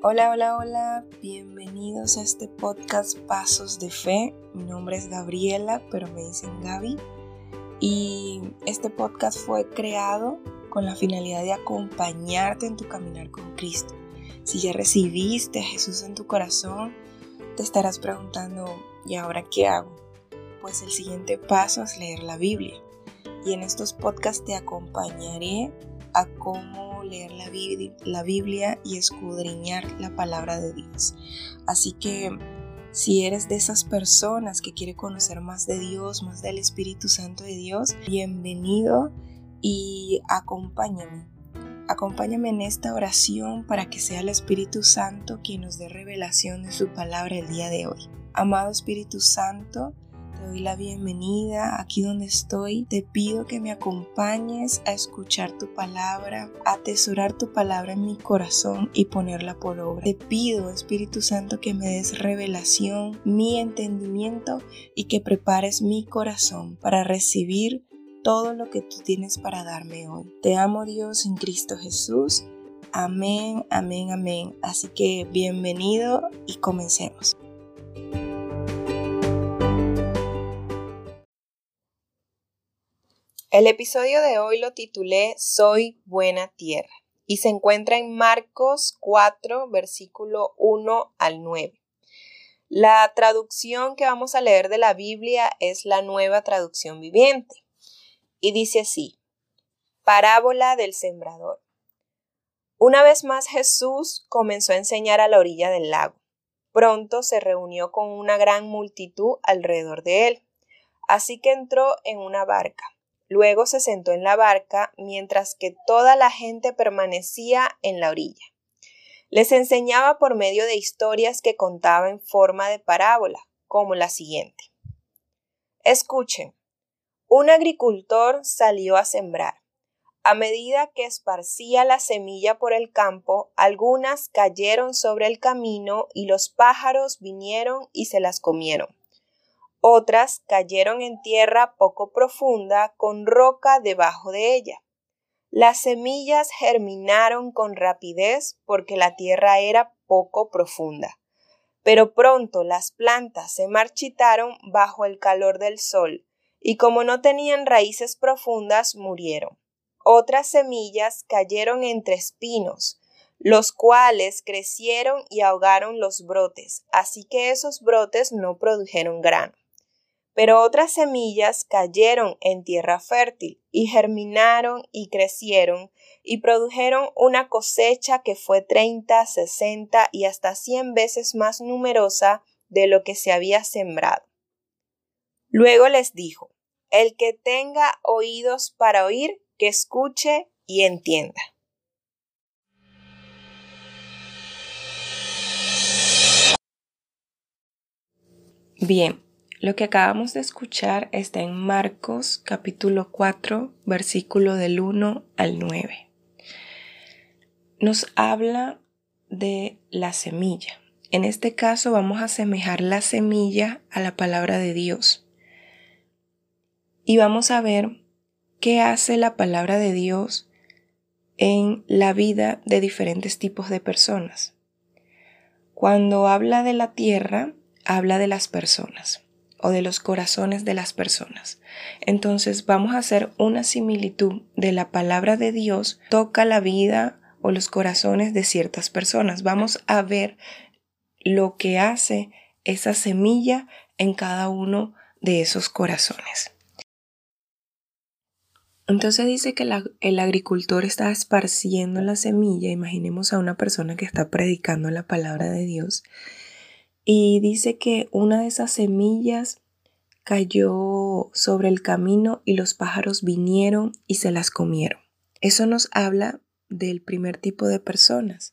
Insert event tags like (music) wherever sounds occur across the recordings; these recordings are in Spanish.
Hola, hola, hola, bienvenidos a este podcast Pasos de Fe. Mi nombre es Gabriela, pero me dicen Gaby. Y este podcast fue creado con la finalidad de acompañarte en tu caminar con Cristo. Si ya recibiste a Jesús en tu corazón, te estarás preguntando, ¿y ahora qué hago? Pues el siguiente paso es leer la Biblia. Y en estos podcasts te acompañaré a cómo leer la, Biblia y escudriñar la palabra de Dios. Así que si eres de esas personas que quiere conocer más de Dios, más del Espíritu Santo de Dios, bienvenido y acompáñame. Acompáñame en esta oración para que sea el Espíritu Santo quien nos dé revelación de su palabra el día de hoy. Amado Espíritu Santo, te doy la bienvenida aquí donde estoy. Te pido que me acompañes a escuchar tu palabra, a atesorar tu palabra en mi corazón y ponerla por obra. Te pido, Espíritu Santo, que me des revelación, mi entendimiento y que prepares mi corazón para recibir todo lo que tú tienes para darme hoy. Te amo Dios en Cristo Jesús. Amén, amén, amén. Así que bienvenido y comencemos. El episodio de hoy lo titulé Soy buena tierra y se encuentra en Marcos 4, versículo 1 al 9. La traducción que vamos a leer de la Biblia es la nueva traducción viviente y dice así, Parábola del Sembrador. Una vez más Jesús comenzó a enseñar a la orilla del lago. Pronto se reunió con una gran multitud alrededor de él, así que entró en una barca Luego se sentó en la barca mientras que toda la gente permanecía en la orilla. Les enseñaba por medio de historias que contaba en forma de parábola, como la siguiente. Escuchen. Un agricultor salió a sembrar. A medida que esparcía la semilla por el campo, algunas cayeron sobre el camino y los pájaros vinieron y se las comieron. Otras cayeron en tierra poco profunda con roca debajo de ella. Las semillas germinaron con rapidez porque la tierra era poco profunda. Pero pronto las plantas se marchitaron bajo el calor del sol, y como no tenían raíces profundas, murieron. Otras semillas cayeron entre espinos, los cuales crecieron y ahogaron los brotes, así que esos brotes no produjeron grano. Pero otras semillas cayeron en tierra fértil y germinaron y crecieron y produjeron una cosecha que fue treinta, sesenta y hasta cien veces más numerosa de lo que se había sembrado. Luego les dijo, el que tenga oídos para oír, que escuche y entienda. Bien, lo que acabamos de escuchar está en Marcos capítulo 4, versículo del 1 al 9. Nos habla de la semilla. En este caso vamos a asemejar la semilla a la palabra de Dios. Y vamos a ver qué hace la palabra de Dios en la vida de diferentes tipos de personas. Cuando habla de la tierra, habla de las personas o de los corazones de las personas. Entonces vamos a hacer una similitud de la palabra de Dios toca la vida o los corazones de ciertas personas. Vamos a ver lo que hace esa semilla en cada uno de esos corazones. Entonces dice que el agricultor está esparciendo la semilla. Imaginemos a una persona que está predicando la palabra de Dios y dice que una de esas semillas cayó sobre el camino y los pájaros vinieron y se las comieron. Eso nos habla del primer tipo de personas.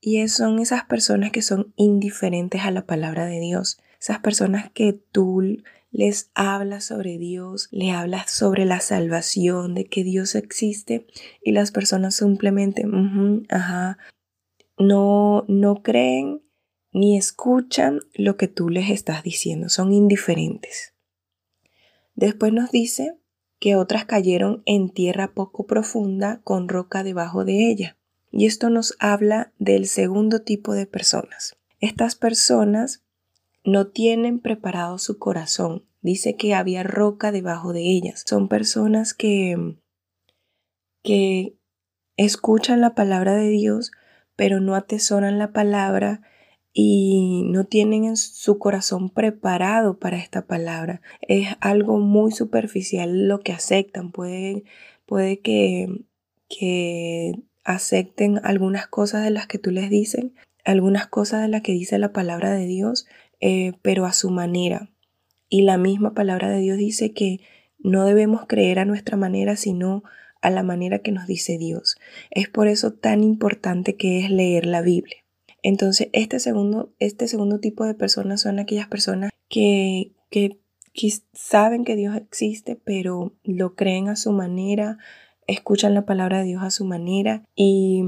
Y son esas personas que son indiferentes a la palabra de Dios. Esas personas que tú les hablas sobre Dios, le hablas sobre la salvación, de que Dios existe y las personas simplemente, ajá, no, no creen ni escuchan lo que tú les estás diciendo, son indiferentes. Después nos dice que otras cayeron en tierra poco profunda con roca debajo de ella. Y esto nos habla del segundo tipo de personas. Estas personas no tienen preparado su corazón. Dice que había roca debajo de ellas. Son personas que, que escuchan la palabra de Dios, pero no atesoran la palabra y no tienen en su corazón preparado para esta palabra. Es algo muy superficial lo que aceptan. Puede, puede que, que acepten algunas cosas de las que tú les dices, algunas cosas de las que dice la palabra de Dios, eh, pero a su manera. Y la misma palabra de Dios dice que no debemos creer a nuestra manera, sino a la manera que nos dice Dios. Es por eso tan importante que es leer la Biblia. Entonces, este segundo, este segundo tipo de personas son aquellas personas que, que, saben que Dios existe, pero lo creen a su manera, escuchan la palabra de Dios a su manera y,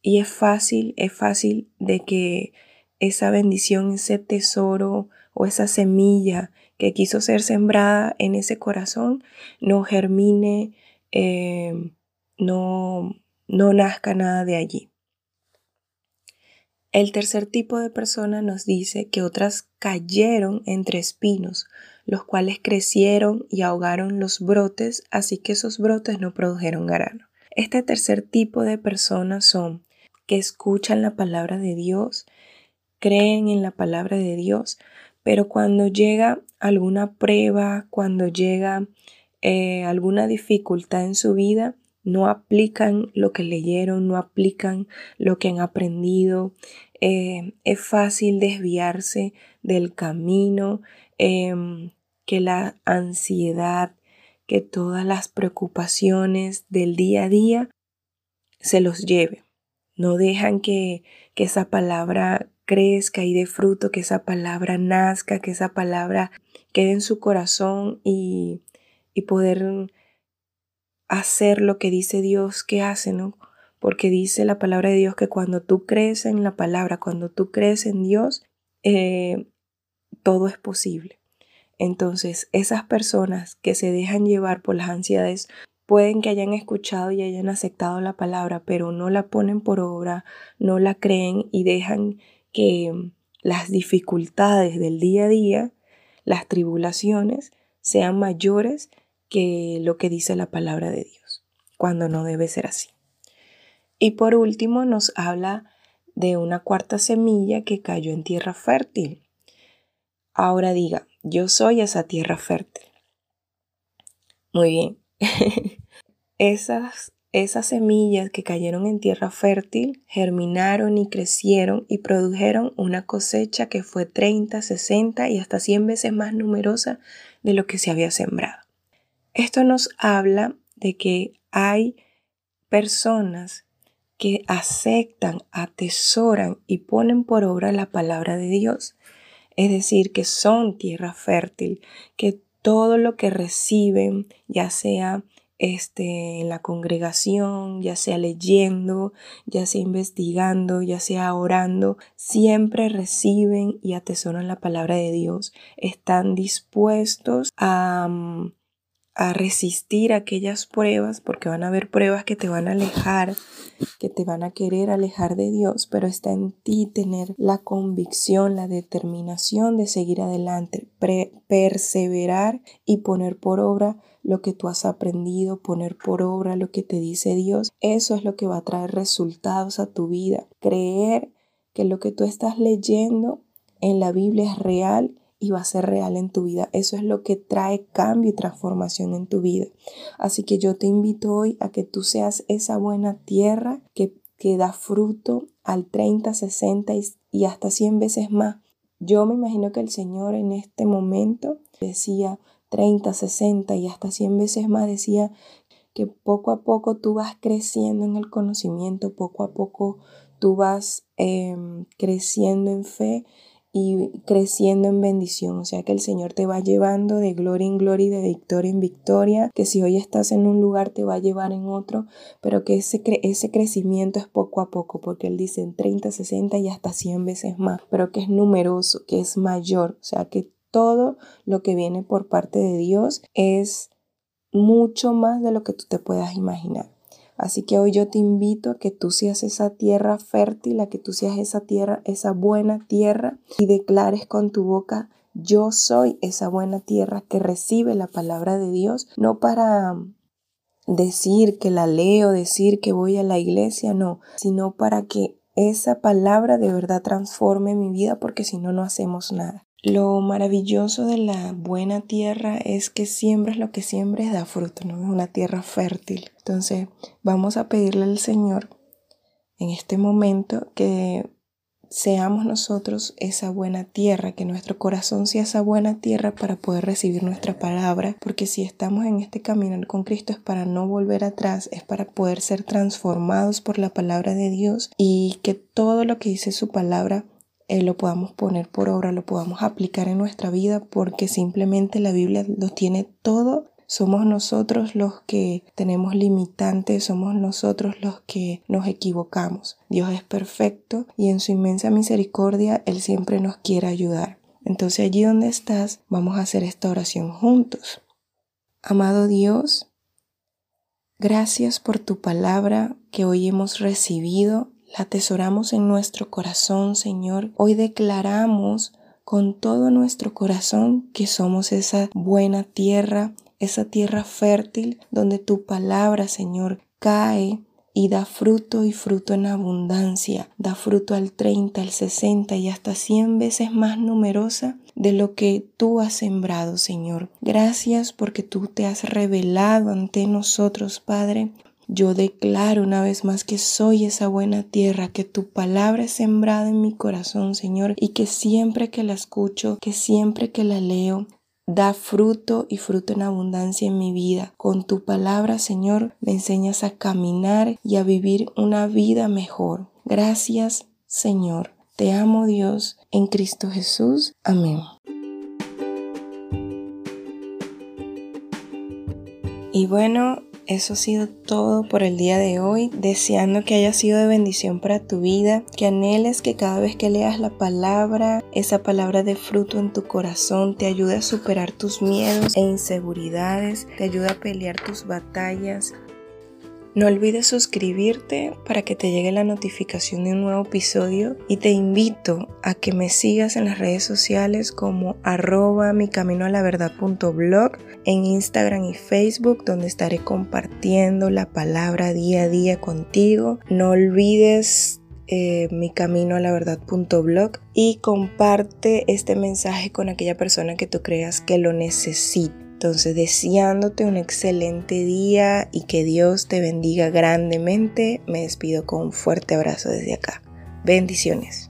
y es fácil, es fácil de que esa bendición, ese tesoro o esa semilla que quiso ser sembrada en ese corazón no germine, eh, no, no nazca nada de allí. El tercer tipo de persona nos dice que otras cayeron entre espinos, los cuales crecieron y ahogaron los brotes, así que esos brotes no produjeron grano. Este tercer tipo de personas son que escuchan la palabra de Dios, creen en la palabra de Dios, pero cuando llega alguna prueba, cuando llega eh, alguna dificultad en su vida, no aplican lo que leyeron, no aplican lo que han aprendido, eh, es fácil desviarse del camino, em, que la ansiedad, que todas las preocupaciones del día a día se los lleve. No dejan que, que esa palabra crezca y dé fruto, que esa palabra nazca, que esa palabra quede en su corazón y, y poder hacer lo que dice Dios que hace, ¿no? porque dice la palabra de Dios que cuando tú crees en la palabra, cuando tú crees en Dios, eh, todo es posible. Entonces, esas personas que se dejan llevar por las ansiedades pueden que hayan escuchado y hayan aceptado la palabra, pero no la ponen por obra, no la creen y dejan que las dificultades del día a día, las tribulaciones, sean mayores lo que dice la palabra de Dios, cuando no debe ser así. Y por último nos habla de una cuarta semilla que cayó en tierra fértil. Ahora diga, yo soy esa tierra fértil. Muy bien. (laughs) esas, esas semillas que cayeron en tierra fértil germinaron y crecieron y produjeron una cosecha que fue 30, 60 y hasta 100 veces más numerosa de lo que se había sembrado. Esto nos habla de que hay personas que aceptan, atesoran y ponen por obra la palabra de Dios. Es decir, que son tierra fértil, que todo lo que reciben, ya sea este, en la congregación, ya sea leyendo, ya sea investigando, ya sea orando, siempre reciben y atesoran la palabra de Dios. Están dispuestos a mm, a resistir aquellas pruebas, porque van a haber pruebas que te van a alejar, que te van a querer alejar de Dios, pero está en ti tener la convicción, la determinación de seguir adelante, perseverar y poner por obra lo que tú has aprendido, poner por obra lo que te dice Dios. Eso es lo que va a traer resultados a tu vida. Creer que lo que tú estás leyendo en la Biblia es real y va a ser real en tu vida. Eso es lo que trae cambio y transformación en tu vida. Así que yo te invito hoy a que tú seas esa buena tierra que, que da fruto al 30, 60 y, hasta 100 veces más. Yo me imagino que el Señor en este momento decía 30, 60 y hasta 100 veces más, decía que poco a poco tú vas creciendo en el conocimiento, poco a poco tú vas em, creciendo en fe y creciendo en bendición. O sea que el Señor te va llevando de gloria en gloria y de victoria en victoria, que si hoy estás en un lugar te va a llevar en otro, pero que ese, ese crecimiento es poco a poco, porque Él dice en 30, 60 y hasta 100 veces más, pero que es numeroso, que es mayor. O sea que todo lo que viene por parte de Dios es mucho más de lo que tú te puedas imaginar. Así que hoy yo te invito a que tú seas esa tierra fértil, a que tú seas esa tierra, esa buena tierra y declares con tu boca, yo soy esa buena tierra que recibe la palabra de Dios, no para decir que la leo, decir que voy a la iglesia, no, sino para que esa palabra de verdad transforme mi vida porque si no, no hacemos nada. Lo maravilloso de la buena tierra es que siembras lo que siembres da fruto, ¿no? Es una tierra fértil. Entonces, vamos a pedirle al Señor en este momento que seamos nosotros esa buena tierra, que nuestro corazón sea esa buena tierra para poder recibir nuestra palabra, porque si estamos en este camino con Cristo es para no volver atrás, es para poder ser transformados por la palabra de Dios y que todo lo que dice su palabra eh, lo podamos poner por obra, lo podamos aplicar en nuestra vida, porque simplemente la Biblia lo tiene todo somos nosotros los que tenemos limitantes, somos nosotros los que nos equivocamos. Dios es perfecto y en su inmensa misericordia Él siempre nos quiere ayudar. Entonces allí donde estás, vamos a hacer esta oración juntos. Amado Dios, gracias por tu palabra que hoy hemos recibido. Atesoramos en nuestro corazón, Señor. Hoy declaramos con todo nuestro corazón que somos esa buena tierra esa tierra fértil donde tu palabra, Señor, cae y da fruto y fruto en abundancia, da fruto al 30, al 60 y hasta 100 veces más numerosa de lo que tú has sembrado, Señor. Gracias porque tú te has revelado ante nosotros, Padre. Yo declaro una vez más que soy esa buena tierra, que tu palabra es sembrada en mi corazón, Señor, y que siempre que la escucho, que siempre que la leo, Da fruto y fruto en abundancia en mi vida. Con tu palabra, Señor, me enseñas a caminar y a vivir una vida mejor. Gracias, Señor. Te amo, Dios, en Cristo Jesús. Amén. Y bueno, eso ha sido todo por el día de hoy, deseando que haya sido de bendición para tu vida, que anheles que cada vez que leas la palabra, esa palabra de fruto en tu corazón te ayude a superar tus miedos e inseguridades, te ayude a pelear tus batallas no olvides suscribirte para que te llegue la notificación de un nuevo episodio y te invito a que me sigas en las redes sociales como arroba mi camino a la verdad en Instagram y Facebook donde estaré compartiendo la palabra día a día contigo. No olvides eh, mi camino a la y comparte este mensaje con aquella persona que tú creas que lo necesita. Entonces, deseándote un excelente día y que Dios te bendiga grandemente, me despido con un fuerte abrazo desde acá. Bendiciones.